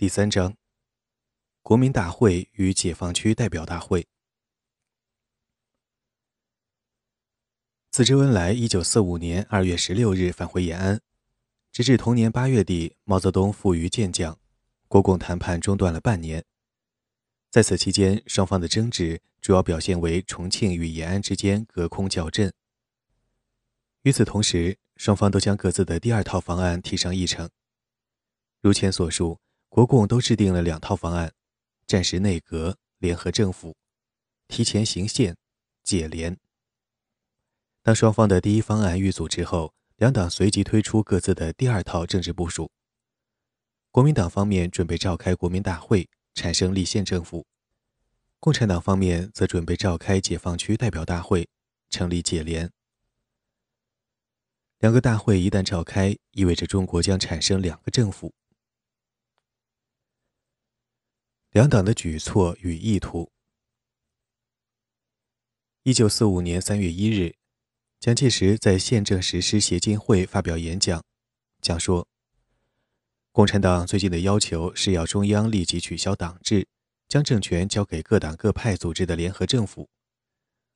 第三章：国民大会与解放区代表大会。自周恩来一九四五年二月十六日返回延安，直至同年八月底，毛泽东赴渝见将，国共谈判中断了半年。在此期间，双方的争执主要表现为重庆与延安之间隔空较阵。与此同时，双方都将各自的第二套方案提上议程。如前所述。国共都制定了两套方案：战时内阁、联合政府、提前行宪、解联。当双方的第一方案遇阻之后，两党随即推出各自的第二套政治部署。国民党方面准备召开国民大会，产生立宪政府；共产党方面则准备召开解放区代表大会，成立解联。两个大会一旦召开，意味着中国将产生两个政府。两党的举措与意图。一九四五年三月一日，蒋介石在宪政实施协进会发表演讲，讲说：“共产党最近的要求是要中央立即取消党制，将政权交给各党各派组织的联合政府；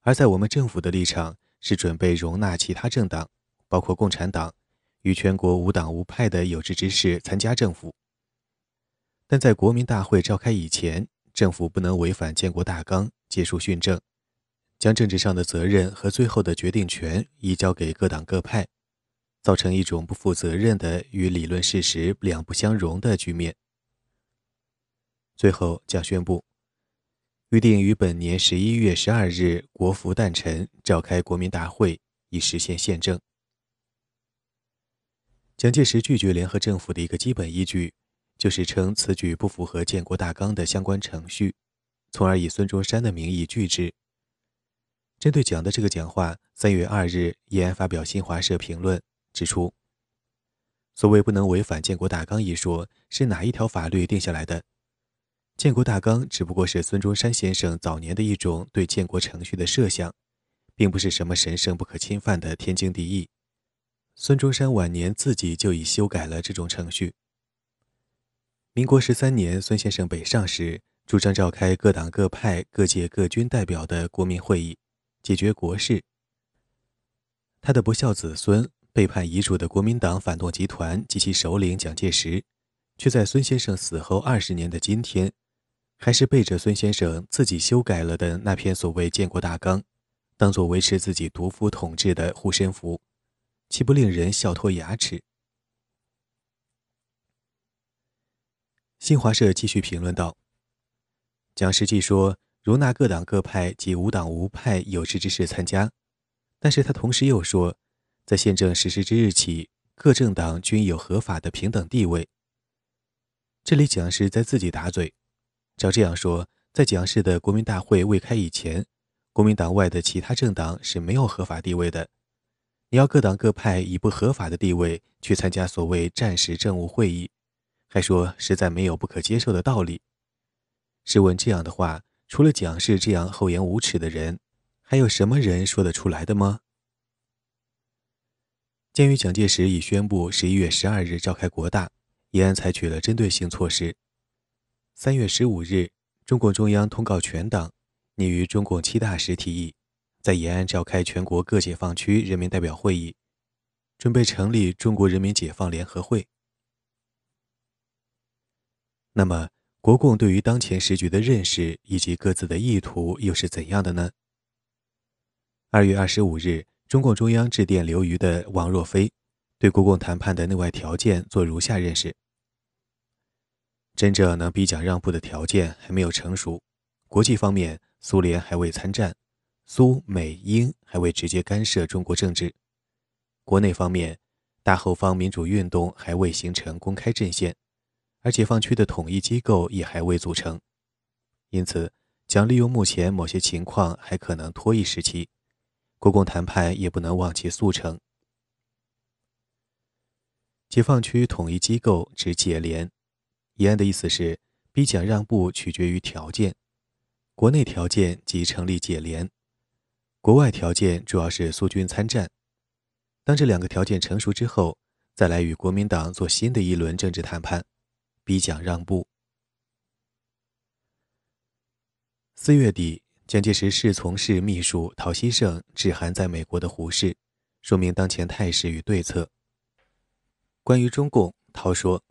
而在我们政府的立场是准备容纳其他政党，包括共产党与全国无党无派的有志之士参加政府。”但在国民大会召开以前，政府不能违反建国大纲，结束训政，将政治上的责任和最后的决定权移交给各党各派，造成一种不负责任的与理论事实两不相容的局面。最后，将宣布，预定于本年十一月十二日国服诞辰召开国民大会，以实现宪政。蒋介石拒绝联合政府的一个基本依据。就是称此举不符合建国大纲的相关程序，从而以孙中山的名义拒之。针对蒋的这个讲话，三月二日，延安发表新华社评论，指出：所谓不能违反建国大纲一说，是哪一条法律定下来的？建国大纲只不过是孙中山先生早年的一种对建国程序的设想，并不是什么神圣不可侵犯的天经地义。孙中山晚年自己就已修改了这种程序。民国十三年，孙先生北上时，主张召开各党各派各界各军代表的国民会议，解决国事。他的不孝子孙、背叛遗嘱的国民党反动集团及其首领蒋介石，却在孙先生死后二十年的今天，还是背着孙先生自己修改了的那篇所谓建国大纲，当做维持自己独夫统治的护身符，岂不令人笑脱牙齿？新华社继续评论道：“蒋实际说容纳各党各派及无党无派有志之士参加，但是他同时又说，在宪政实施之日起，各政党均有合法的平等地位。这里蒋是在自己打嘴。照这样说，在蒋氏的国民大会未开以前，国民党外的其他政党是没有合法地位的。你要各党各派以不合法的地位去参加所谓战时政务会议。”还说实在没有不可接受的道理。试问这样的话，除了蒋氏这样厚颜无耻的人，还有什么人说得出来的吗？鉴于蒋介石已宣布十一月十二日召开国大，延安采取了针对性措施。三月十五日，中共中央通告全党，拟于中共七大时提议，在延安召开全国各解放区人民代表会议，准备成立中国人民解放联合会。那么，国共对于当前时局的认识以及各自的意图又是怎样的呢？二月二十五日，中共中央致电留渝的王若飞，对国共谈判的内外条件做如下认识：真正能逼蒋让步的条件还没有成熟。国际方面，苏联还未参战，苏美英还未直接干涉中国政治；国内方面，大后方民主运动还未形成公开阵线。而解放区的统一机构也还未组成，因此，将利用目前某些情况还可能拖一时期，国共谈判也不能望其速成。解放区统一机构指解联，延安的意思是逼蒋让步取决于条件，国内条件即成立解联，国外条件主要是苏军参战。当这两个条件成熟之后，再来与国民党做新的一轮政治谈判。逼蒋让步。四月底蒋介石侍从室秘书陶希圣致函在美国的胡适说明当前态势与对策。关于中共陶说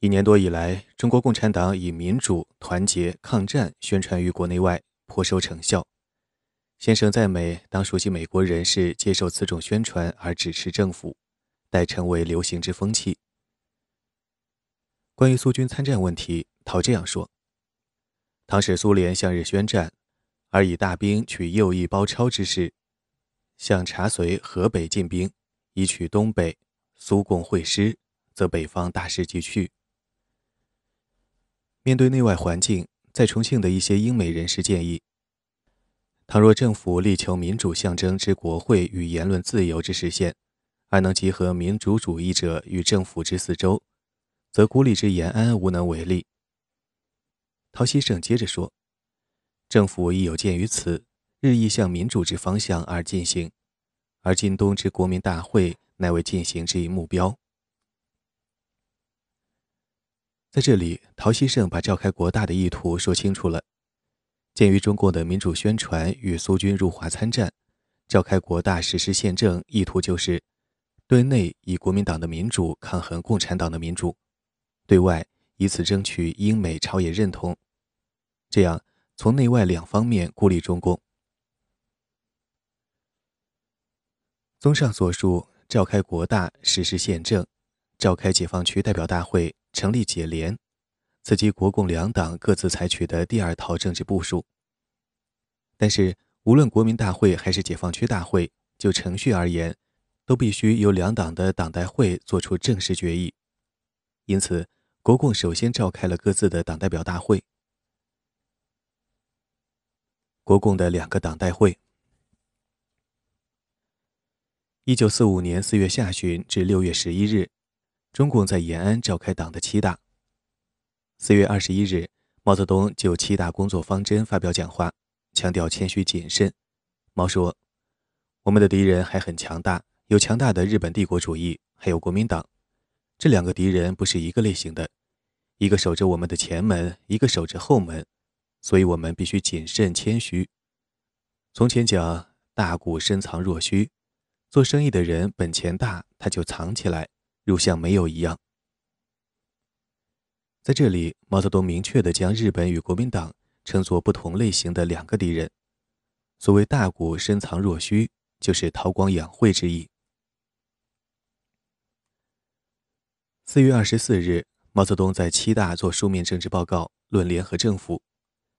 一年多以来中国共产党以民主团结抗战宣传于国内外颇收成效。先生在美当熟悉美国人士接受此种宣传而支持政府待成为流行之风气。关于苏军参战问题，陶这样说：“倘使苏联向日宣战，而以大兵取右翼包抄之势，向察绥、河北进兵，以取东北，苏共会师，则北方大势即去。”面对内外环境，在重庆的一些英美人士建议：倘若政府力求民主象征之国会与言论自由之实现，而能集合民主主义者与政府之四周。则孤立之延安无能为力。陶希圣接着说：“政府亦有鉴于此，日益向民主之方向而进行，而今冬之国民大会乃为进行之一目标。”在这里，陶希圣把召开国大的意图说清楚了。鉴于中共的民主宣传与苏军入华参战，召开国大实施宪政，意图就是对内以国民党的民主抗衡共产党的民主。对外以此争取英美朝野认同，这样从内外两方面孤立中共。综上所述，召开国大实施宪政，召开解放区代表大会，成立解联，此即国共两党各自采取的第二套政治部署。但是，无论国民大会还是解放区大会，就程序而言，都必须由两党的党代会作出正式决议，因此。国共首先召开了各自的党代表大会。国共的两个党代会。一九四五年四月下旬至六月十一日，中共在延安召开党的七大。四月二十一日，毛泽东就七大工作方针发表讲话，强调谦虚谨慎。毛说：“我们的敌人还很强大，有强大的日本帝国主义，还有国民党。”这两个敌人不是一个类型的，一个守着我们的前门，一个守着后门，所以我们必须谨慎谦虚。从前讲大股深藏若虚，做生意的人本钱大，他就藏起来，如像没有一样。在这里，毛泽东明确地将日本与国民党称作不同类型的两个敌人。所谓大股深藏若虚，就是韬光养晦之意。四月二十四日，毛泽东在七大做书面政治报告，论联合政府，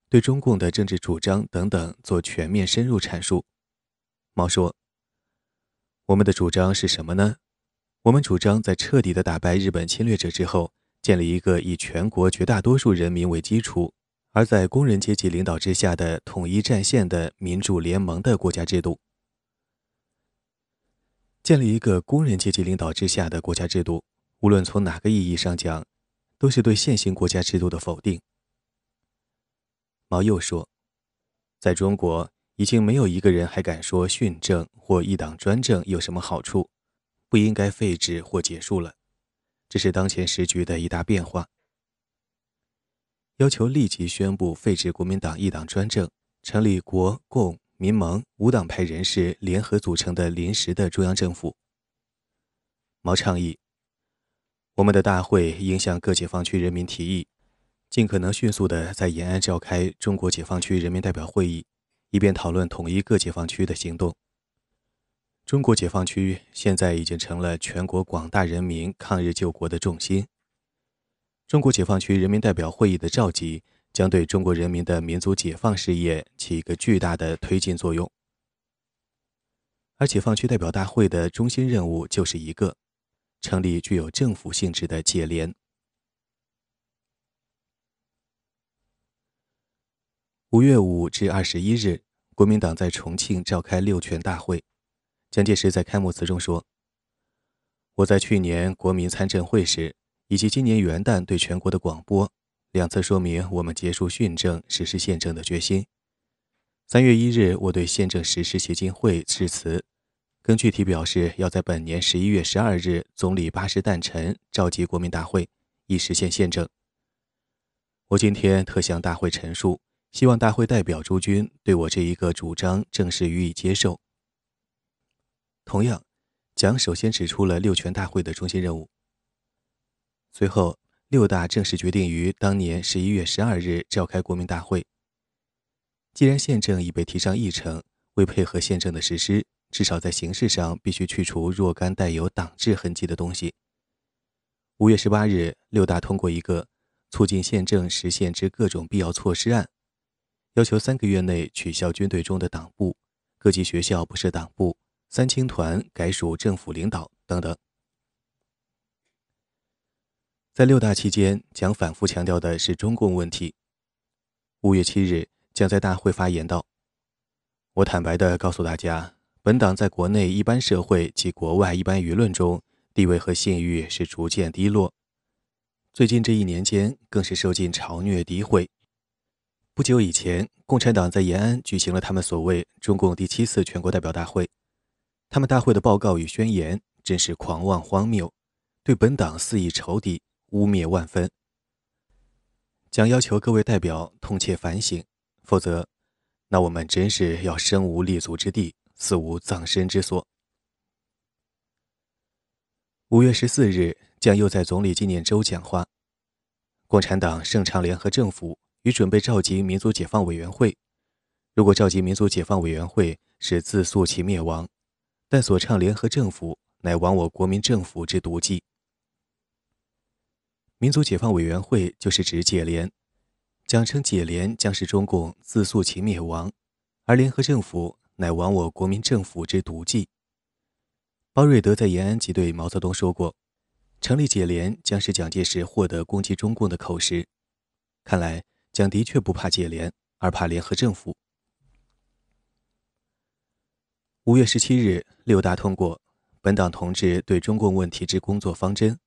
对中共的政治主张等等做全面深入阐述。毛说：“我们的主张是什么呢？我们主张在彻底的打败日本侵略者之后，建立一个以全国绝大多数人民为基础，而在工人阶级领导之下的统一战线的民主联盟的国家制度。建立一个工人阶级领导之下的国家制度。”无论从哪个意义上讲，都是对现行国家制度的否定。毛又说，在中国已经没有一个人还敢说训政或一党专政有什么好处，不应该废止或结束了。这是当前时局的一大变化。要求立即宣布废止国民党一党专政，成立国共民盟无党派人士联合组成的临时的中央政府。毛倡议。我们的大会应向各解放区人民提议，尽可能迅速地在延安召开中国解放区人民代表会议，以便讨论统一各解放区的行动。中国解放区现在已经成了全国广大人民抗日救国的重心。中国解放区人民代表会议的召集，将对中国人民的民族解放事业起一个巨大的推进作用。而解放区代表大会的中心任务就是一个。成立具有政府性质的解联。五月五至二十一日，国民党在重庆召开六全大会。蒋介石在开幕词中说：“我在去年国民参政会时，以及今年元旦对全国的广播，两次说明我们结束训政、实施宪政的决心。三月一日，我对宪政实施协进会致辞。”更具体表示，要在本年十一月十二日总理八十诞辰召集国民大会，以实现宪政。我今天特向大会陈述，希望大会代表诸君对我这一个主张正式予以接受。同样，蒋首先指出了六全大会的中心任务。随后，六大正式决定于当年十一月十二日召开国民大会。既然宪政已被提上议程，为配合宪政的实施，至少在形式上必须去除若干带有党制痕迹的东西。五月十八日，六大通过一个促进宪政实现之各种必要措施案，要求三个月内取消军队中的党部，各级学校不设党部。三青团改属政府领导等等，在六大期间，蒋反复强调的是中共问题。五月七日，蒋在大会发言道：“我坦白地告诉大家，本党在国内一般社会及国外一般舆论中地位和信誉是逐渐低落，最近这一年间更是受尽嘲虐诋毁。不久以前，共产党在延安举行了他们所谓中共第七次全国代表大会。”他们大会的报告与宣言真是狂妄荒谬，对本党肆意仇敌，污蔑万分。将要求各位代表痛切反省，否则，那我们真是要身无立足之地，死无葬身之所。五月十四日，将又在总理纪念周讲话。共产党盛倡联合政府与准备召集民族解放委员会。如果召集民族解放委员会是自诉其灭亡。但所倡联合政府，乃亡我国民政府之毒计。民族解放委员会就是指解联，讲称解联将是中共自诉其灭亡，而联合政府乃亡我国民政府之毒计。包瑞德在延安即对毛泽东说过，成立解联将是蒋介石获得攻击中共的口实。看来蒋的确不怕解联，而怕联合政府。五月十七日，六大通过本党同志对中共问题之工作方针，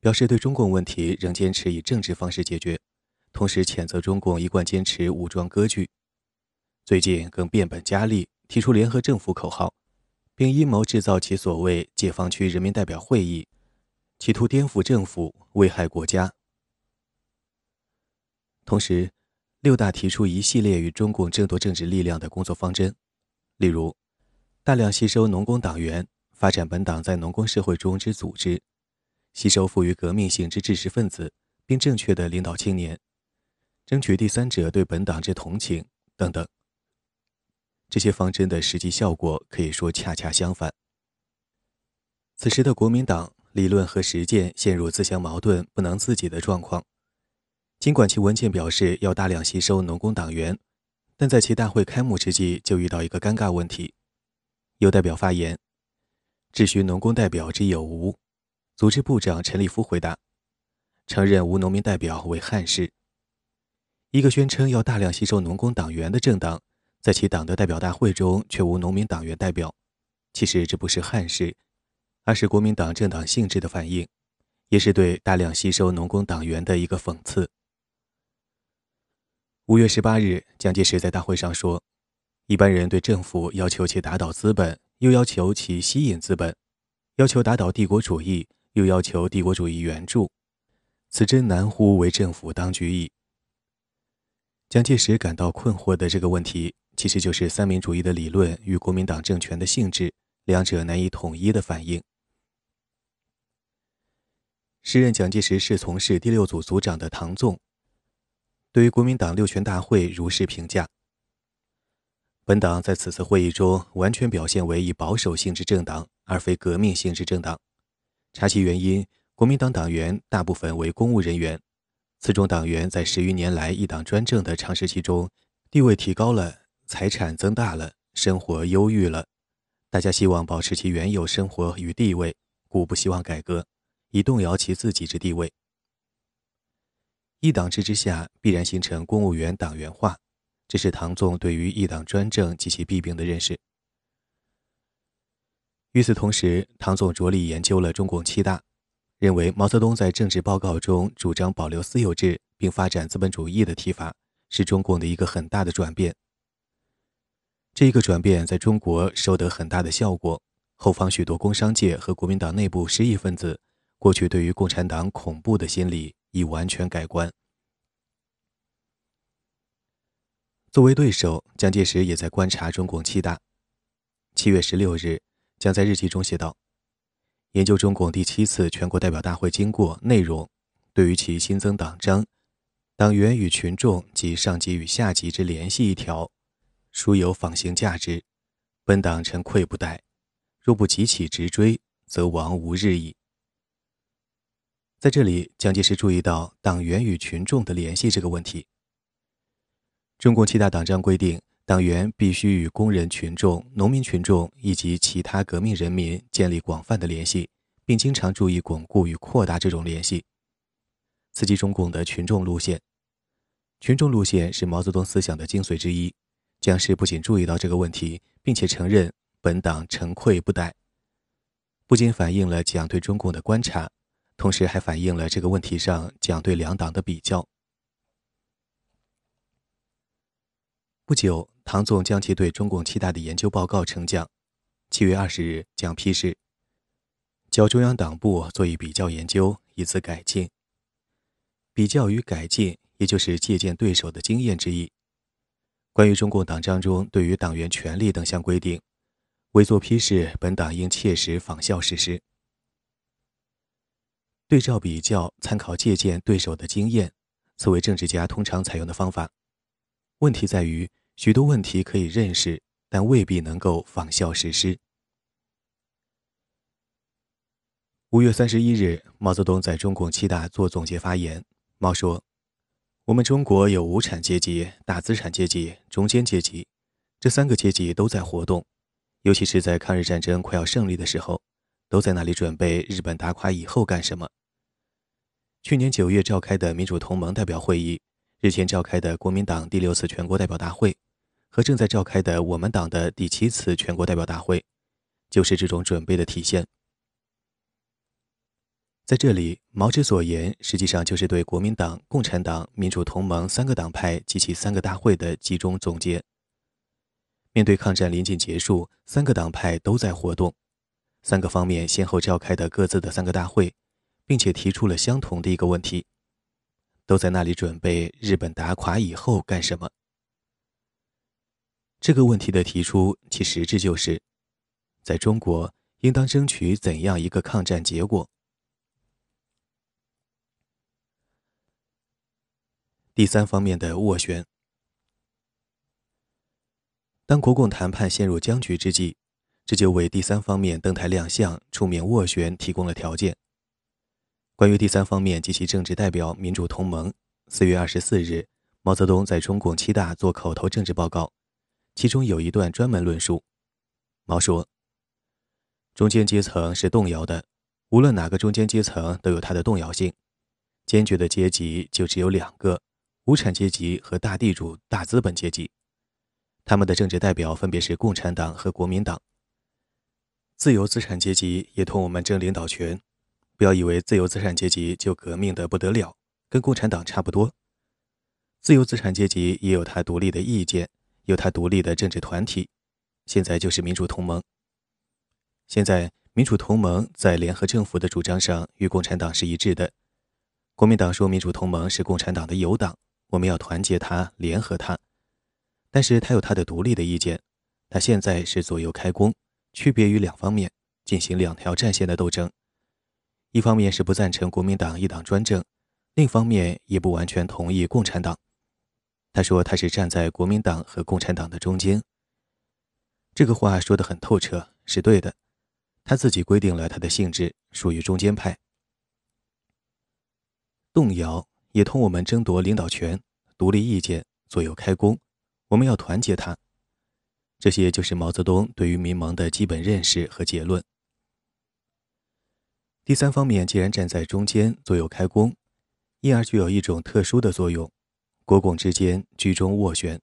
表示对中共问题仍坚持以政治方式解决，同时谴责中共一贯坚持武装割据。最近更变本加厉，提出联合政府口号，并阴谋制造其所谓解放区人民代表会议，企图颠覆政府，危害国家。同时，六大提出一系列与中共争夺政治力量的工作方针，例如。大量吸收农工党员，发展本党在农工社会中之组织；吸收富于革命性之知识分子，并正确的领导青年，争取第三者对本党之同情等等。这些方针的实际效果可以说恰恰相反。此时的国民党理论和实践陷入自相矛盾、不能自己的状况。尽管其文件表示要大量吸收农工党员，但在其大会开幕之际就遇到一个尴尬问题。有代表发言，质询农工代表之有无。组织部长陈立夫回答：承认无农民代表为憾事。一个宣称要大量吸收农工党员的政党，在其党的代表大会中却无农民党员代表，其实这不是憾事，而是国民党政党性质的反应，也是对大量吸收农工党员的一个讽刺。五月十八日，蒋介石在大会上说。一般人对政府要求其打倒资本，又要求其吸引资本；要求打倒帝国主义，又要求帝国主义援助，此真难乎为政府当局矣。蒋介石感到困惑的这个问题，其实就是三民主义的理论与国民党政权的性质两者难以统一的反应。时任蒋介石侍从室第六组组长的唐纵，对于国民党六全大会如是评价。本党在此次会议中完全表现为以保守性质政党，而非革命性质政党。查其原因，国民党党员大部分为公务人员，此种党员在十余年来一党专政的长时期中，地位提高了，财产增大了，生活优裕了。大家希望保持其原有生活与地位，故不希望改革，以动摇其自己之地位。一党制之下，必然形成公务员党员化。这是唐纵对于一党专政及其弊病的认识。与此同时，唐纵着力研究了中共七大，认为毛泽东在政治报告中主张保留私有制并发展资本主义的提法，是中共的一个很大的转变。这个转变在中国收得很大的效果，后方许多工商界和国民党内部失意分子，过去对于共产党恐怖的心理已完全改观。作为对手，蒋介石也在观察中共七大。七月十六日，蒋在日记中写道：“研究中共第七次全国代表大会经过、内容，对于其新增党章、党员与群众及上级与下级之联系一条，殊有仿行价值。本党臣愧不待，若不急起直追，则亡无日矣。”在这里，蒋介石注意到党员与群众的联系这个问题。中共七大党章规定，党员必须与工人群众、农民群众以及其他革命人民建立广泛的联系，并经常注意巩固与扩大这种联系。刺激中共的群众路线，群众路线是毛泽东思想的精髓之一。蒋氏不仅注意到这个问题，并且承认本党诚愧不待，不仅反映了蒋对中共的观察，同时还反映了这个问题上蒋对两党的比较。不久，唐纵将其对中共七大的研究报告呈蒋。七月二十日，蒋批示：交中央党部做一比较研究，以此改进。比较与改进，也就是借鉴对手的经验之意。关于中共党章中对于党员权利等项规定，未作批示，本党应切实仿效实施。对照比较，参考借鉴对手的经验，此为政治家通常采用的方法。问题在于。许多问题可以认识，但未必能够仿效实施。五月三十一日，毛泽东在中共七大做总结发言。毛说：“我们中国有无产阶级、大资产阶级、中间阶级，这三个阶级都在活动，尤其是在抗日战争快要胜利的时候，都在那里准备日本打垮以后干什么。去年九月召开的民主同盟代表会议，日前召开的国民党第六次全国代表大会。”和正在召开的我们党的第七次全国代表大会，就是这种准备的体现。在这里，毛之所言，实际上就是对国民党、共产党、民主同盟三个党派及其三个大会的集中总结。面对抗战临近结束，三个党派都在活动，三个方面先后召开的各自的三个大会，并且提出了相同的一个问题：都在那里准备日本打垮以后干什么？这个问题的提出，其实质就是，在中国应当争取怎样一个抗战结果。第三方面的斡旋，当国共谈判陷入僵局之际，这就为第三方面登台亮相、出面斡旋提供了条件。关于第三方面及其政治代表民主同盟，四月二十四日，毛泽东在中共七大做口头政治报告。其中有一段专门论述，毛说：“中间阶层是动摇的，无论哪个中间阶层都有它的动摇性。坚决的阶级就只有两个：无产阶级和大地主、大资本阶级。他们的政治代表分别是共产党和国民党。自由资产阶级也同我们争领导权。不要以为自由资产阶级就革命的不得了，跟共产党差不多。自由资产阶级也有他独立的意见。”有他独立的政治团体，现在就是民主同盟。现在民主同盟在联合政府的主张上与共产党是一致的。国民党说民主同盟是共产党的友党，我们要团结他，联合他。但是他有他的独立的意见，他现在是左右开弓，区别于两方面进行两条战线的斗争。一方面是不赞成国民党一党专政，另一方面也不完全同意共产党。他说：“他是站在国民党和共产党的中间。”这个话说得很透彻，是对的。他自己规定了他的性质，属于中间派。动摇也同我们争夺领导权，独立意见，左右开弓。我们要团结他。这些就是毛泽东对于民盟的基本认识和结论。第三方面既然站在中间，左右开弓，因而具有一种特殊的作用。国共之间居中斡旋。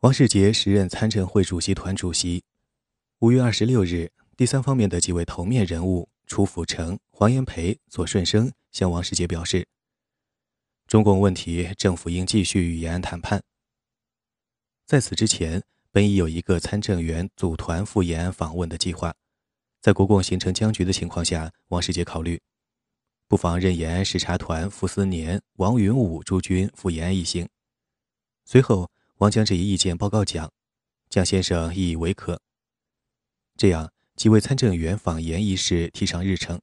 王世杰时任参政会主席团主席。五月二十六日，第三方面的几位头面人物楚辅成、黄炎培、左顺生向王世杰表示：中共问题，政府应继续与延安谈判。在此之前，本已有一个参政员组团赴延安访问的计划，在国共形成僵局的情况下，王世杰考虑。不妨任延安视察团傅斯年、王云武诸军赴延安一行。随后，王将这一意见报告蒋，蒋先生亦以为可。这样，几位参政员访延一事提上日程。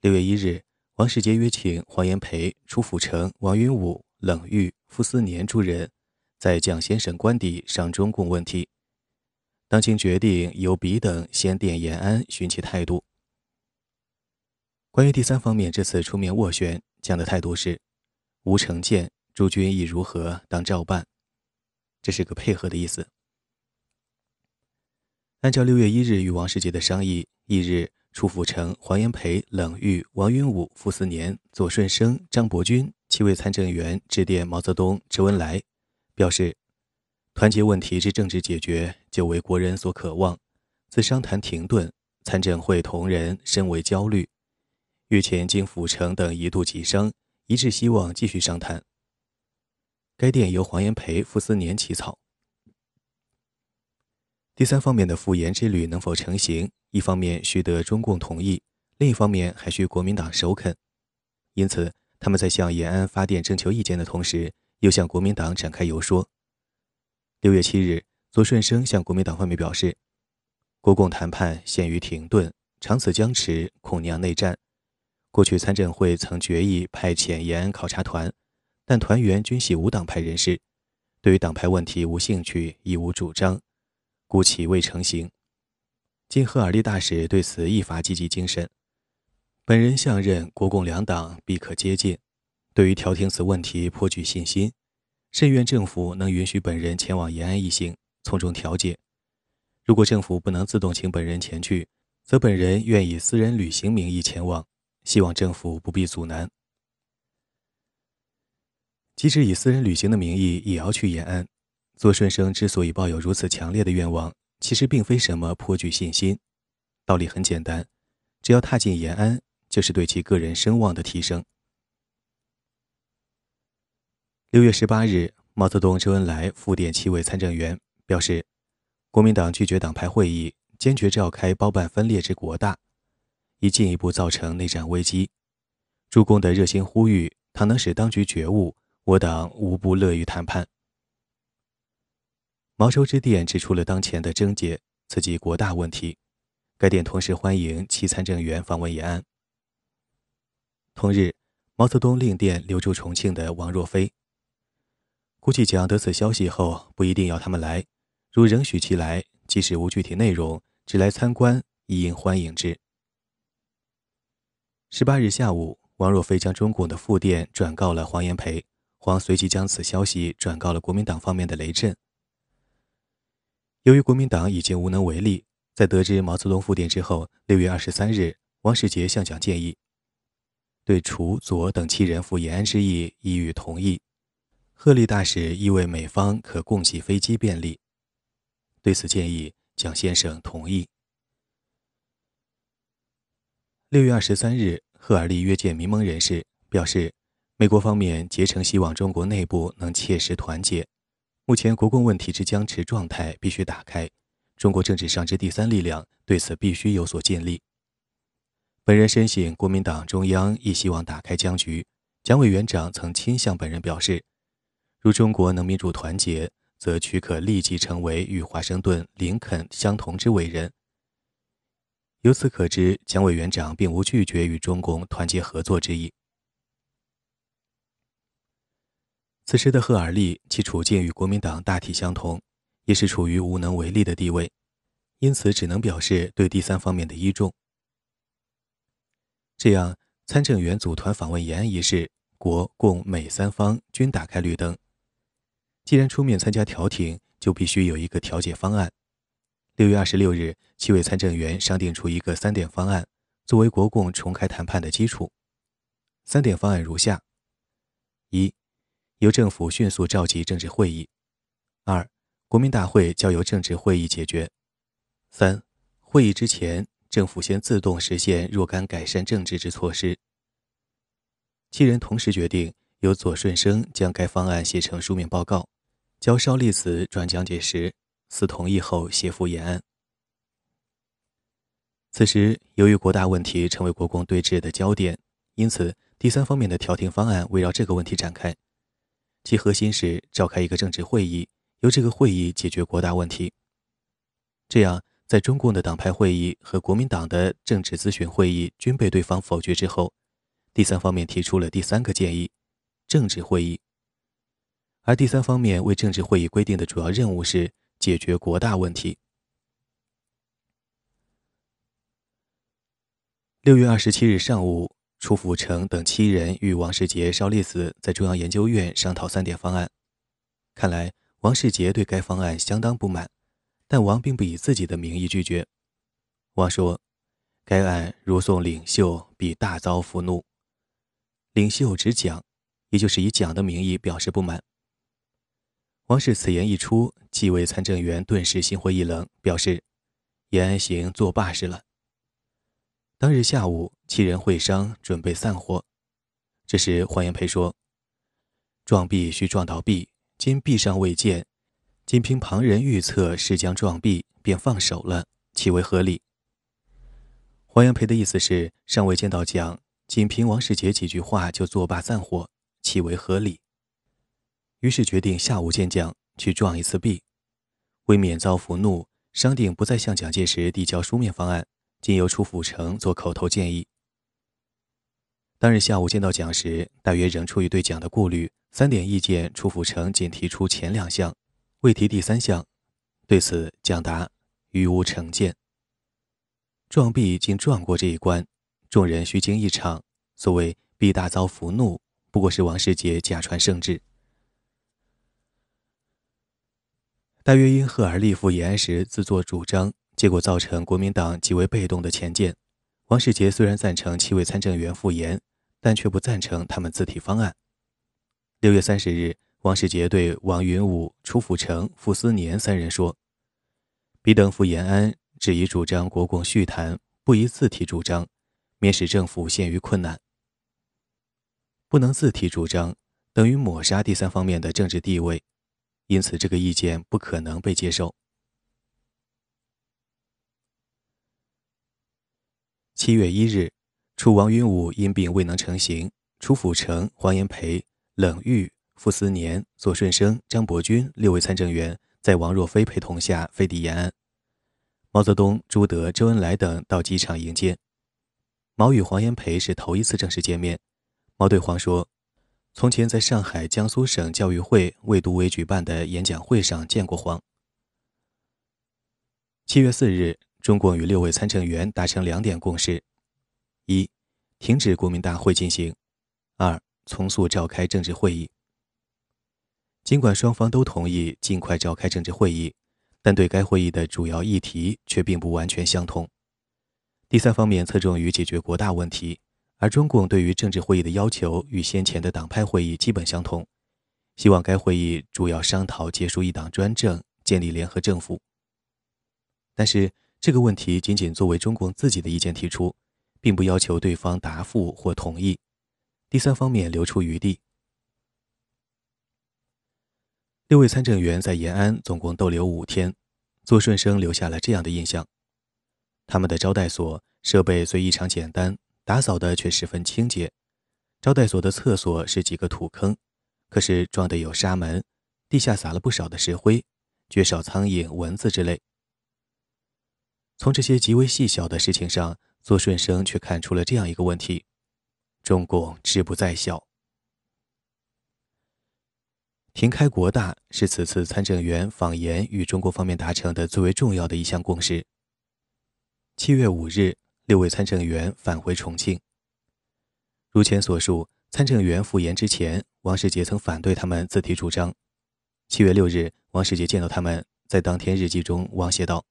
六月一日，王世杰约请黄炎培、楚辅成、王云武、冷玉、傅斯年诸人，在蒋先生官邸商中共问题。当今决定由彼等先电延安，寻其态度。关于第三方面，这次出面斡旋，蒋的态度是：无成见。诸君意如何，当照办。这是个配合的意思。按照六月一日与王世杰的商议，翌日，楚辅成、黄炎培、冷玉、王云武、傅斯年、左顺生、张伯钧七位参政员致电毛泽东、周恩来，表示团结问题之政治解决，久为国人所渴望。自商谈停顿，参政会同仁深为焦虑。日前经辅成等一度急商，一致希望继续商谈。该电由黄炎培、傅斯年起草。第三方面的复延之旅能否成行，一方面需得中共同意，另一方面还需国民党首肯。因此，他们在向延安发电征求意见的同时，又向国民党展开游说。六月七日，左顺生向国民党方面表示，国共谈判陷于停顿，长此僵持，恐酿内战。过去参政会曾决议派遣延安考察团。但团员均系无党派人士，对于党派问题无兴趣，亦无主张，故其未成行。今赫尔利大使对此亦发积极精神。本人相任国共两党必可接近，对于调停此问题颇具信心，甚愿政府能允许本人前往延安一行，从中调解。如果政府不能自动请本人前去，则本人愿以私人旅行名义前往，希望政府不必阻拦。即使以私人旅行的名义也要去延安，左顺生之所以抱有如此强烈的愿望，其实并非什么颇具信心。道理很简单，只要踏进延安，就是对其个人声望的提升。六月十八日，毛泽东、周恩来复电七位参政员，表示国民党拒绝党派会议，坚决召开包办分裂之国大，以进一步造成内战危机。诸公的热心呼吁，倘能使当局觉悟。我党无不乐于谈判。毛周之电指出了当前的症结，刺激国大问题。该电同时欢迎其参政员访问延安。同日，毛泽东令电留驻重庆的王若飞，估计蒋得此消息后，不一定要他们来。如仍许其来，即使无具体内容，只来参观，亦应欢迎之。十八日下午，王若飞将中共的复电转告了黄炎培。黄随即将此消息转告了国民党方面的雷震。由于国民党已经无能为力，在得知毛泽东复电之后，六月二十三日，王世杰向蒋建议，对楚、左等七人赴延安之意已予同意。贺立大使亦为美方可供给飞机便利。对此建议，蒋先生同意。六月二十三日，贺尔利约见民盟人士，表示。美国方面竭诚希望中国内部能切实团结。目前国共问题之僵持状态必须打开，中国政治上之第三力量对此必须有所尽力。本人深信国民党中央亦希望打开僵局。蒋委员长曾亲向本人表示，如中国能民主团结，则许可立即成为与华盛顿、林肯相同之伟人。由此可知，蒋委员长并无拒绝与中共团结合作之意。此时的赫尔利，其处境与国民党大体相同，也是处于无能为力的地位，因此只能表示对第三方面的依重。这样，参政员组团访问延安一事，国共美三方均打开绿灯。既然出面参加调停，就必须有一个调解方案。六月二十六日，七位参政员商定出一个三点方案，作为国共重开谈判的基础。三点方案如下：一。由政府迅速召集政治会议。二，国民大会交由政治会议解决。三，会议之前，政府先自动实现若干改善政治之措施。七人同时决定，由左顺生将该方案写成书面报告，交邵力子转蒋介石，四同意后携赴延安。此时，由于国大问题成为国共对峙的焦点，因此第三方面的调停方案围绕这个问题展开，其核心是召开一个政治会议，由这个会议解决国大问题。这样，在中共的党派会议和国民党的政治咨询会议均被对方否决之后，第三方面提出了第三个建议——政治会议。而第三方面为政治会议规定的主要任务是解决国大问题。六月二十七日上午，楚辅成等七人与王世杰、邵力子在中央研究院商讨三点方案。看来王世杰对该方案相当不满，但王并不以自己的名义拒绝。王说：“该案如送领袖，必大遭俘怒。”领袖指蒋，也就是以蒋的名义表示不满。王氏此言一出，几位参政员顿时心灰意冷，表示：“延安行作罢是了。”当日下午，七人会商，准备散伙。这时，黄炎培说：“撞壁须撞倒壁，今壁尚未见，仅凭旁人预测是将撞壁，便放手了，岂为合理？”黄炎培的意思是，尚未见到蒋，仅凭王世杰几句话就作罢散伙，岂为合理？于是决定下午见蒋，去撞一次壁，为免遭俘怒，商定不再向蒋介石递交书面方案。仅由楚辅城做口头建议。当日下午见到蒋时，大约仍出于对蒋的顾虑，三点意见，楚辅成仅提出前两项，未提第三项。对此，蒋答：“于无成见。”撞壁竟撞过这一关，众人虚惊一场。所谓“必大遭福怒”，不过是王世杰假传圣旨。大约因赫尔利赴延安时自作主张。结果造成国民党极为被动的前见。王世杰虽然赞成七位参政员复言，但却不赞成他们自提方案。六月三十日，王世杰对王云武、楚辅成、傅斯年三人说：“彼等赴延安，只宜主张国共续谈，不宜自提主张，免使政府陷于困难。不能自提主张，等于抹杀第三方面的政治地位，因此这个意见不可能被接受。”七月一日，楚王云武因病未能成行，楚辅成、黄炎培、冷玉、傅斯年、左顺生、张伯钧六位参政员在王若飞陪同下飞抵延安。毛泽东、朱德、周恩来等到机场迎接。毛与黄炎培是头一次正式见面。毛对黄说：“从前在上海江苏省教育会为都委举办的演讲会上见过黄。”七月四日。中共与六位参政员达成两点共识：一、停止国民大会进行；二、从速召开政治会议。尽管双方都同意尽快召开政治会议，但对该会议的主要议题却并不完全相同。第三方面侧重于解决国大问题，而中共对于政治会议的要求与先前的党派会议基本相同，希望该会议主要商讨结束一党专政，建立联合政府。但是。这个问题仅仅作为中共自己的意见提出，并不要求对方答复或同意，第三方面留出余地。六位参政员在延安总共逗留五天，左顺生留下了这样的印象：他们的招待所设备虽异常简单，打扫的却十分清洁。招待所的厕所是几个土坑，可是装的有沙门，地下撒了不少的石灰，绝少苍蝇、蚊子之类。从这些极为细小的事情上，左顺生却看出了这样一个问题：中共志不在小。停开国大是此次参政员访言与中国方面达成的最为重要的一项共识。七月五日，六位参政员返回重庆。如前所述，参政员赴言之前，王世杰曾反对他们自提主张。七月六日，王世杰见到他们，在当天日记中，王写道。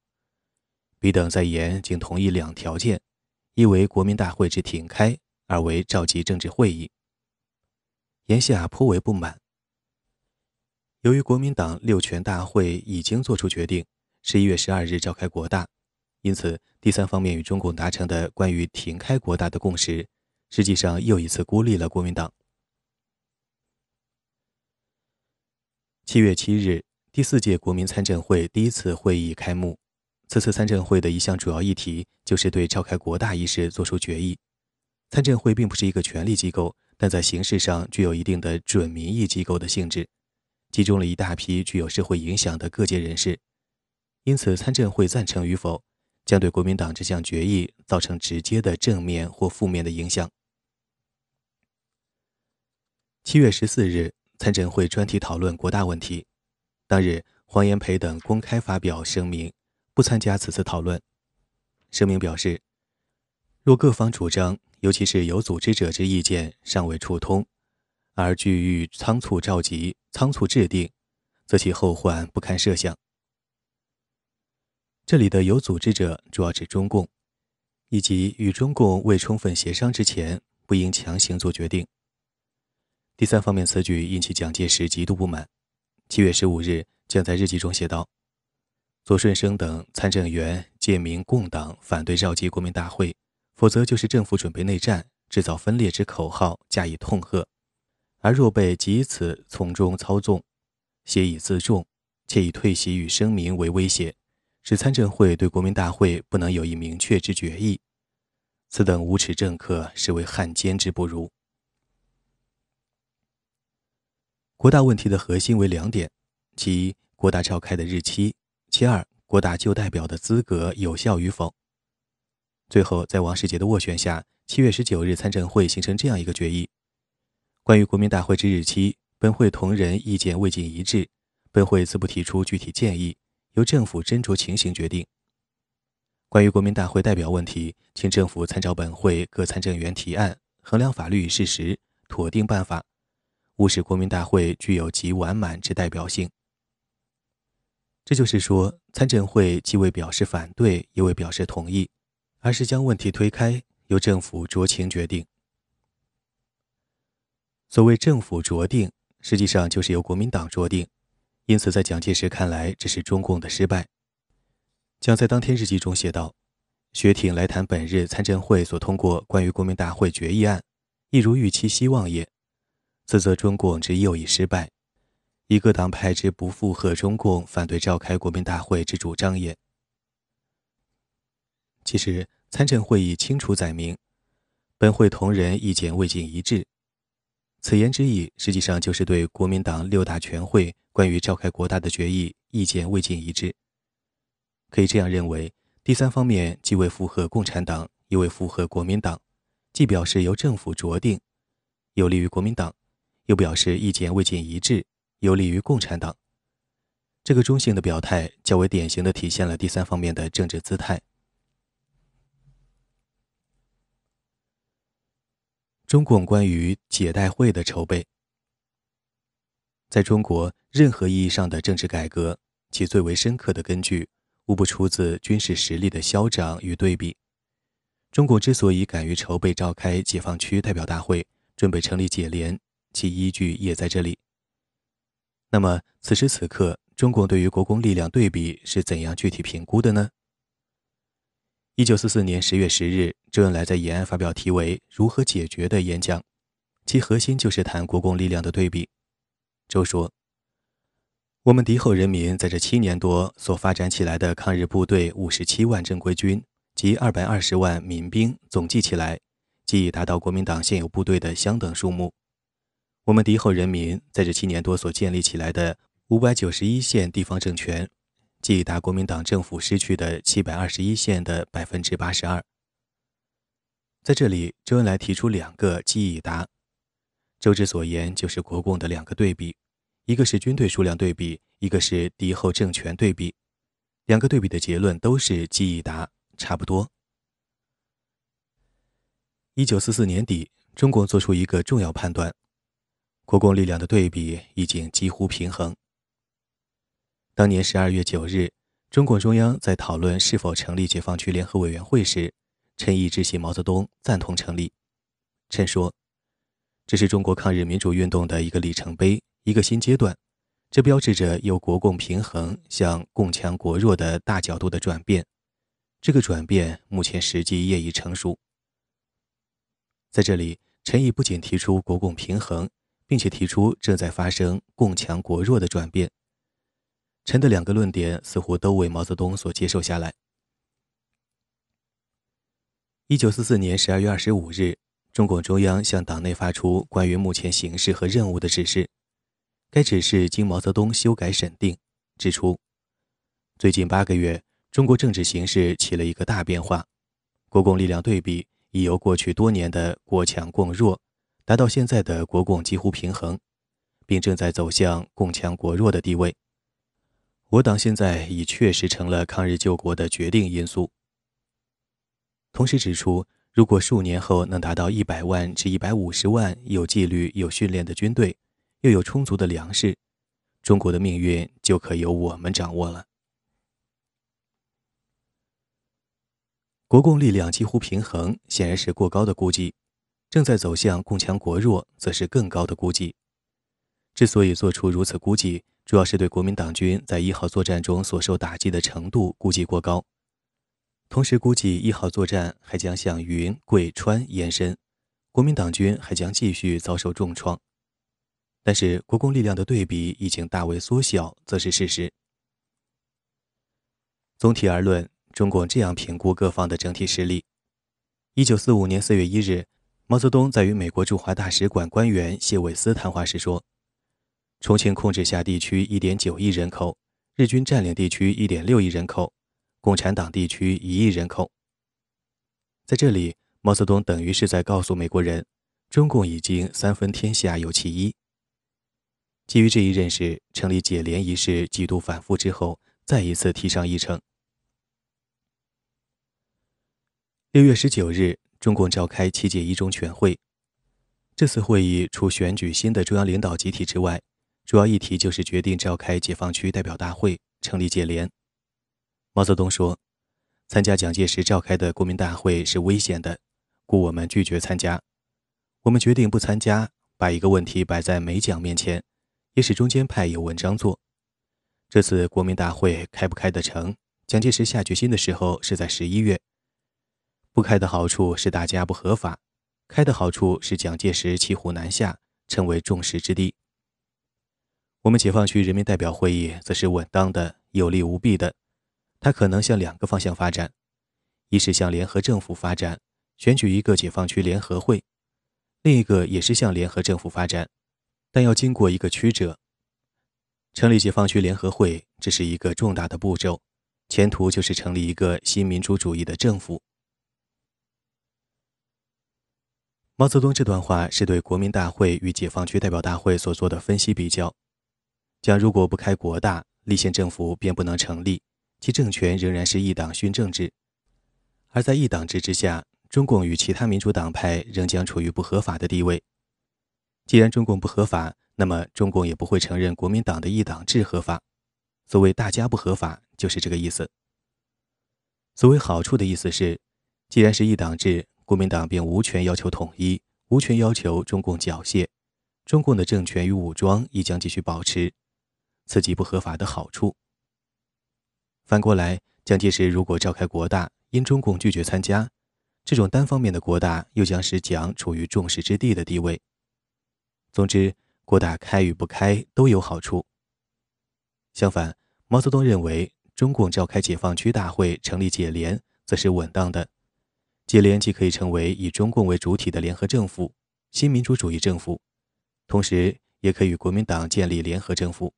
彼等在言仅同意两条件：一为国民大会之停开，二为召集政治会议。言下颇为不满。由于国民党六全大会已经作出决定，十一月十二日召开国大，因此第三方面与中共达成的关于停开国大的共识，实际上又一次孤立了国民党。七月七日，第四届国民参政会第一次会议开幕。此次参政会的一项主要议题就是对召开国大一事作出决议。参政会并不是一个权力机构，但在形式上具有一定的准民意机构的性质，集中了一大批具有社会影响的各界人士。因此，参政会赞成与否，将对国民党这项决议造成直接的正面或负面的影响。七月十四日，参政会专题讨论国大问题。当日，黄炎培等公开发表声明。不参加此次讨论。声明表示，若各方主张，尤其是有组织者之意见尚未触通，而据欲仓促召集、仓促制定，则其后患不堪设想。这里的有组织者主要指中共，以及与中共未充分协商之前，不应强行做决定。第三方面此举引起蒋介石极度不满。七月十五日，将在日记中写道。左顺生等参政员借名共党反对召集国民大会，否则就是政府准备内战、制造分裂之口号加以痛喝；而若被及此从中操纵，挟以自重，且以退席与声明为威胁，使参政会对国民大会不能有一明确之决议，此等无耻政客实为汉奸之不如。国大问题的核心为两点：其，国大召开的日期。其二，国大旧代表的资格有效与否。最后，在王世杰的斡旋下，七月十九日参政会形成这样一个决议：关于国民大会之日期，本会同仁意见未尽一致，本会自不提出具体建议，由政府斟酌情形决定。关于国民大会代表问题，请政府参照本会各参政员提案，衡量法律与事实，妥定办法，务使国民大会具有极完满之代表性。这就是说，参政会既未表示反对，也未表示同意，而是将问题推开，由政府酌情决定。所谓政府酌定，实际上就是由国民党酌定。因此，在蒋介石看来，这是中共的失败。蒋在当天日记中写道：“雪挺来谈本日参政会所通过关于国民大会决议案，亦如预期希望也。此则中共之又一失败。”一个党派之不附和中共反对召开国民大会之主张也。其实参政会议清楚载明，本会同仁意见未尽一致。此言之意，实际上就是对国民党六大全会关于召开国大的决议意见未尽一致。可以这样认为，第三方面既未符合共产党，又未符合国民党，既表示由政府酌定，有利于国民党，又表示意见未尽一致。有利于共产党。这个中性的表态较为典型的体现了第三方面的政治姿态。中共关于解代会的筹备，在中国任何意义上的政治改革，其最为深刻的根据，无不出自军事实力的消长与对比。中国之所以敢于筹备召开解放区代表大会，准备成立解联，其依据也在这里。那么，此时此刻，中共对于国共力量对比是怎样具体评估的呢？一九四四年十月十日，周恩来在延安发表题为《如何解决》的演讲，其核心就是谈国共力量的对比。周说：“我们敌后人民在这七年多所发展起来的抗日部队五十七万正规军及二百二十万民兵，总计起来，即已达到国民党现有部队的相等数目。”我们敌后人民在这七年多所建立起来的五百九十一县地方政权，即达国民党政府失去的七百二十一县的百分之八十二。在这里，周恩来提出两个既已达。周之所言就是国共的两个对比，一个是军队数量对比，一个是敌后政权对比。两个对比的结论都是既已达，差不多。一九四四年底，中国做出一个重要判断。国共力量的对比已经几乎平衡。当年十二月九日，中共中央在讨论是否成立解放区联合委员会时，陈毅致信毛泽东，赞同成立。陈说：“这是中国抗日民主运动的一个里程碑，一个新阶段，这标志着由国共平衡向共强国弱的大角度的转变。这个转变目前时机业已成熟。”在这里，陈毅不仅提出国共平衡。并且提出正在发生共强国弱的转变，陈的两个论点似乎都为毛泽东所接受下来。一九四四年十二月二十五日，中共中央向党内发出关于目前形势和任务的指示。该指示经毛泽东修改审定，指出，最近八个月，中国政治形势起了一个大变化，国共力量对比已由过去多年的国强共弱，达到现在的国共几乎平衡，并正在走向共强国弱的地位。我党现在已确实成了抗日救国的决定因素。同时指出，如果数年后能达到一百万至一百五十万有纪律、有训练的军队，又有充足的粮食，中国的命运就可由我们掌握了。国共力量几乎平衡，显然是过高的估计；正在走向共强国弱，则是更高的估计。之所以做出如此估计，主要是对国民党军在一号作战中所受打击的程度估计过高，同时估计一号作战还将向云贵川延伸，国民党军还将继续遭受重创。但是国共力量的对比已经大为缩小，则是事实。总体而论，中共这样评估各方的整体实力：一九四五年四月一日，毛泽东在与美国驻华大使馆官员谢伟思谈话时说：“重庆控制下地区一点九亿人口，日军占领地区一点六亿人口，共产党地区一亿人口。”在这里，毛泽东等于是在告诉美国人，中共已经三分天下有其一。基于这一认识，成立解联一事几度反复之后，再一次提上议程。六月十九日，中共召开七届一中全会。这次会议除选举新的中央领导集体之外，主要议题就是决定召开解放区代表大会，成立解联。毛泽东说：“参加蒋介石召开的国民大会是危险的，故我们拒绝参加。我们决定不参加，把一个问题摆在美蒋面前。”也使中间派有文章做。这次国民大会开不开得成？蒋介石下决心的时候是在十一月。不开的好处是大家不合法；开的好处是蒋介石骑虎难下，成为众矢之的。我们解放区人民代表会议则是稳当的、有利无弊的。它可能向两个方向发展：一是向联合政府发展，选举一个解放区联合会；另一个也是向联合政府发展。但要经过一个曲折。成立解放区联合会，这是一个重大的步骤，前途就是成立一个新民主主义的政府。毛泽东这段话是对国民大会与解放区代表大会所做的分析比较，讲如果不开国大，立宪政府便不能成立，其政权仍然是一党训政制，而在一党制之下，中共与其他民主党派仍将处于不合法的地位。既然中共不合法，那么中共也不会承认国民党的一党制合法。所谓“大家不合法”，就是这个意思。所谓“好处”的意思是，既然是一党制，国民党便无权要求统一，无权要求中共缴械，中共的政权与武装亦将继续保持，此即不合法的好处。反过来，蒋介石如果召开国大，因中共拒绝参加，这种单方面的国大又将使蒋处于众矢之的的地位。总之，国大开与不开都有好处。相反，毛泽东认为，中共召开解放区大会，成立解联，则是稳当的。解联既可以成为以中共为主体的联合政府、新民主主义政府，同时也可以与国民党建立联合政府，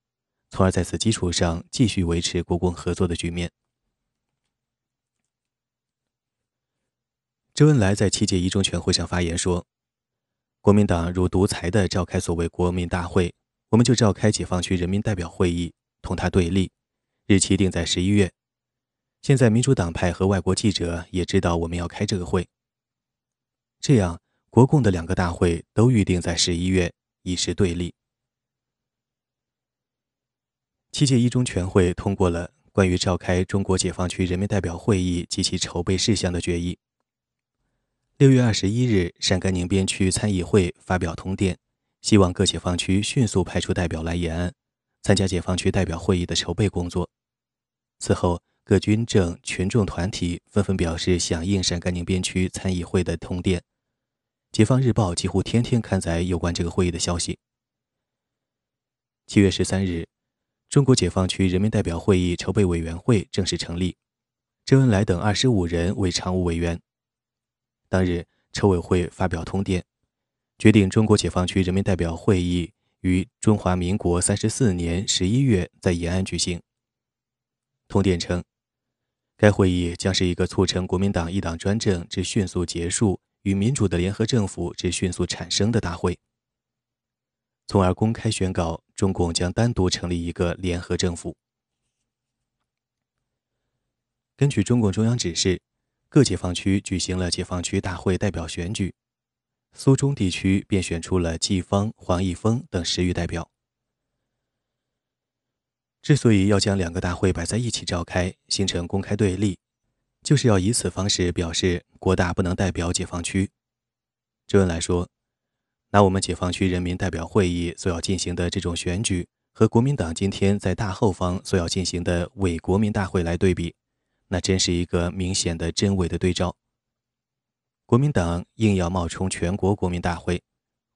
从而在此基础上继续维持国共合作的局面。周恩来在七届一中全会上发言说。国民党如独裁的召开所谓国民大会，我们就召开解放区人民代表会议，同他对立，日期定在十一月。现在民主党派和外国记者也知道我们要开这个会，这样国共的两个大会都预定在十一月，以示对立。七届一中全会通过了关于召开中国解放区人民代表会议及其筹备事项的决议。六月二十一日，陕甘宁边区参议会发表通电，希望各解放区迅速派出代表来延安，参加解放区代表会议的筹备工作。此后，各军政群众团体纷纷表示响应陕甘宁边区参议会的通电。解放日报几乎天天刊载有关这个会议的消息。七月十三日，中国解放区人民代表会议筹备委员会正式成立，周恩来等二十五人为常务委员。当日，筹委会发表通电，决定中国解放区人民代表会议于中华民国三十四年十一月在延安举行。通电称，该会议将是一个促成国民党一党专政之迅速结束与民主的联合政府之迅速产生的大会，从而公开宣告中共将单独成立一个联合政府。根据中共中央指示，各解放区举行了解放区大会代表选举，苏中地区便选出了季方、黄一峰等十余代表。之所以要将两个大会摆在一起召开，形成公开对立，就是要以此方式表示国大不能代表解放区。周恩来说：“拿我们解放区人民代表会议所要进行的这种选举，和国民党今天在大后方所要进行的伪国民大会来对比，那真是一个明显的真伪的对照。国民党硬要冒充全国国民大会，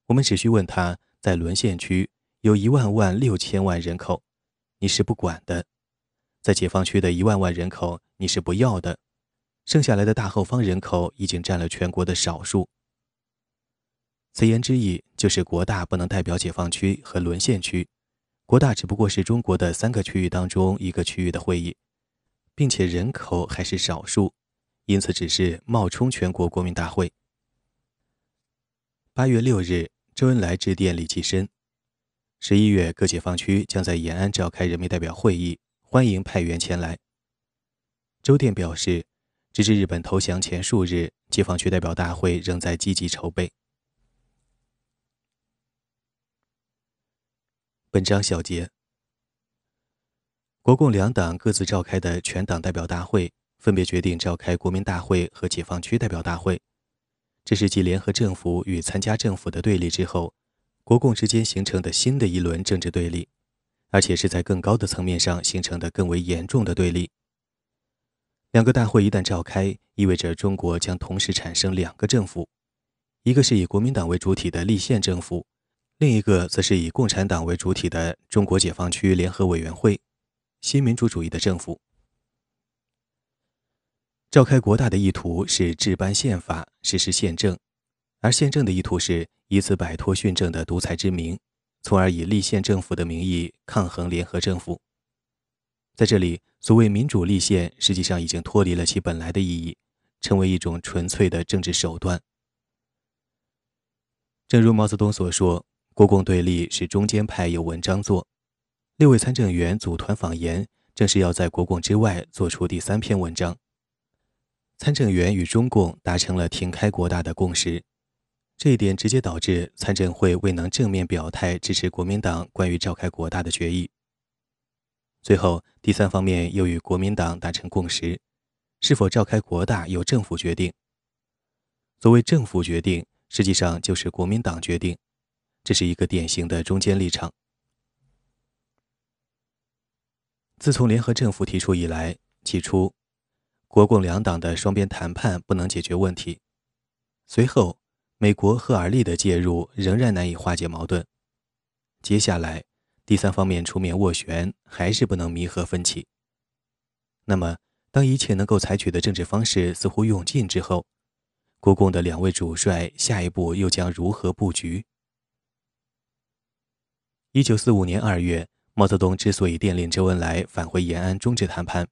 我们只需问他在沦陷区有一万万六千万人口。”你是不管的，在解放区的一万万人口，你是不要的，剩下来的大后方人口已经占了全国的少数。此言之意就是国大不能代表解放区和沦陷区，国大只不过是中国的三个区域当中一个区域的会议，并且人口还是少数，因此只是冒充全国国民大会。八月六日，周恩来致电李济深。十一月，各解放区将在延安召开人民代表会议，欢迎派员前来。周电表示，直至日本投降前数日，解放区代表大会仍在积极筹备。本章小结：国共两党各自召开的全党代表大会，分别决定召开国民大会和解放区代表大会，这是继联合政府与参加政府的对立之后。国共之间形成的新的一轮政治对立，而且是在更高的层面上形成的更为严重的对立。两个大会一旦召开，意味着中国将同时产生两个政府，一个是以国民党为主体的立宪政府，另一个则是以共产党为主体的中国解放区联合委员会，新民主主义的政府。召开国大的意图是制颁宪法，实施宪政。而宪政的意图是以此摆脱训政的独裁之名，从而以立宪政府的名义抗衡联合政府。在这里，所谓民主立宪，实际上已经脱离了其本来的意义，成为一种纯粹的政治手段。正如毛泽东所说：“国共对立是中间派有文章做，六位参政员组团访言，正是要在国共之外做出第三篇文章。”参政员与中共达成了停开国大的共识。这一点直接导致参政会未能正面表态支持国民党关于召开国大的决议。最后，第三方面又与国民党达成共识，是否召开国大由政府决定。所谓政府决定，实际上就是国民党决定，这是一个典型的中间立场。自从联合政府提出以来，起初，国共两党的双边谈判不能解决问题，随后。美国赫尔利的介入仍然难以化解矛盾。接下来，第三方面出面斡旋，还是不能弥合分歧。那么，当一切能够采取的政治方式似乎用尽之后，国共的两位主帅下一步又将如何布局？一九四五年二月，毛泽东之所以电令周恩来返回延安终止谈判，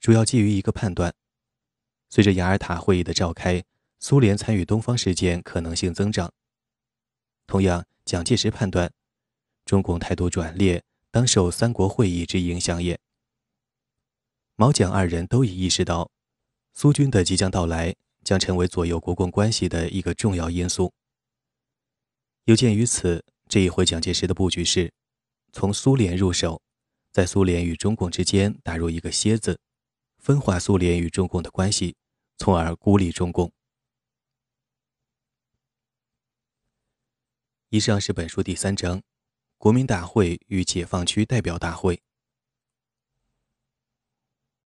主要基于一个判断：随着雅尔塔会议的召开。苏联参与东方事件可能性增长。同样，蒋介石判断，中共态度转劣，当受三国会议之影响也。毛蒋二人都已意识到，苏军的即将到来将成为左右国共关系的一个重要因素。有鉴于此，这一回蒋介石的布局是，从苏联入手，在苏联与中共之间打入一个楔子，分化苏联与中共的关系，从而孤立中共。以上是本书第三章：国民大会与解放区代表大会。